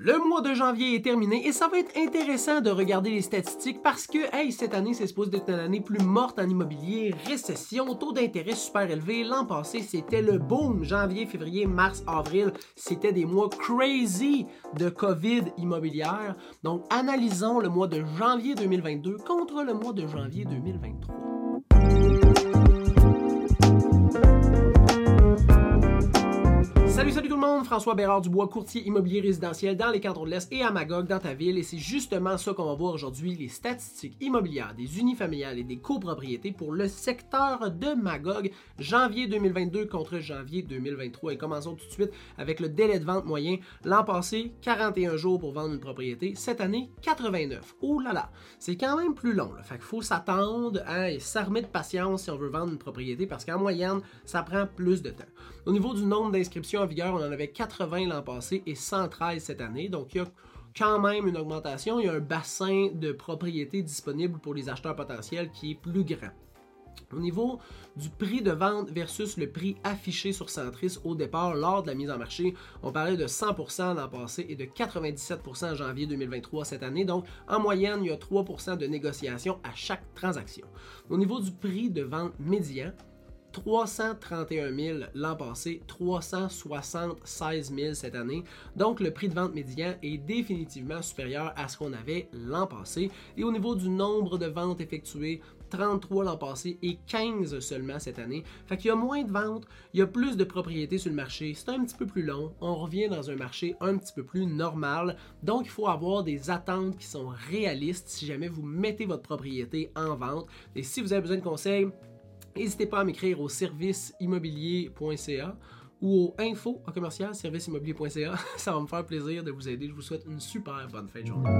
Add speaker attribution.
Speaker 1: Le mois de janvier est terminé et ça va être intéressant de regarder les statistiques parce que, hey, cette année, c'est supposé être une année plus morte en immobilier, récession, taux d'intérêt super élevé. L'an passé, c'était le boom. Janvier, février, mars, avril, c'était des mois crazy de COVID immobilière. Donc, analysons le mois de janvier 2022 contre le mois de janvier 2023. Salut, salut tout le monde, François Bérard Dubois, courtier immobilier résidentiel dans les cantons de l'Est et à Magog dans ta ville. Et c'est justement ça qu'on va voir aujourd'hui, les statistiques immobilières des unifamiliales et des copropriétés pour le secteur de Magog, janvier 2022 contre janvier 2023. Et commençons tout de suite avec le délai de vente moyen. L'an passé, 41 jours pour vendre une propriété. Cette année, 89. Oh là là, c'est quand même plus long. Là. Fait qu'il faut s'attendre à et s'armer de patience si on veut vendre une propriété parce qu'en moyenne, ça prend plus de temps. Au niveau du nombre d'inscriptions on en avait 80 l'an passé et 113 cette année. Donc, il y a quand même une augmentation. Il y a un bassin de propriétés disponible pour les acheteurs potentiels qui est plus grand. Au niveau du prix de vente versus le prix affiché sur Centris au départ lors de la mise en marché, on parlait de 100% l'an passé et de 97% en janvier 2023 cette année. Donc, en moyenne, il y a 3% de négociation à chaque transaction. Au niveau du prix de vente médian, 331 000 l'an passé, 376 000 cette année. Donc le prix de vente médian est définitivement supérieur à ce qu'on avait l'an passé. Et au niveau du nombre de ventes effectuées, 33 l'an passé et 15 seulement cette année. Fait qu'il y a moins de ventes, il y a plus de propriétés sur le marché, c'est un petit peu plus long, on revient dans un marché un petit peu plus normal. Donc il faut avoir des attentes qui sont réalistes si jamais vous mettez votre propriété en vente. Et si vous avez besoin de conseils, N'hésitez pas à m'écrire au serviceimmobilier.ca ou au info en commercial serviceimmobilier.ca. Ça va me faire plaisir de vous aider. Je vous souhaite une super bonne fin de journée.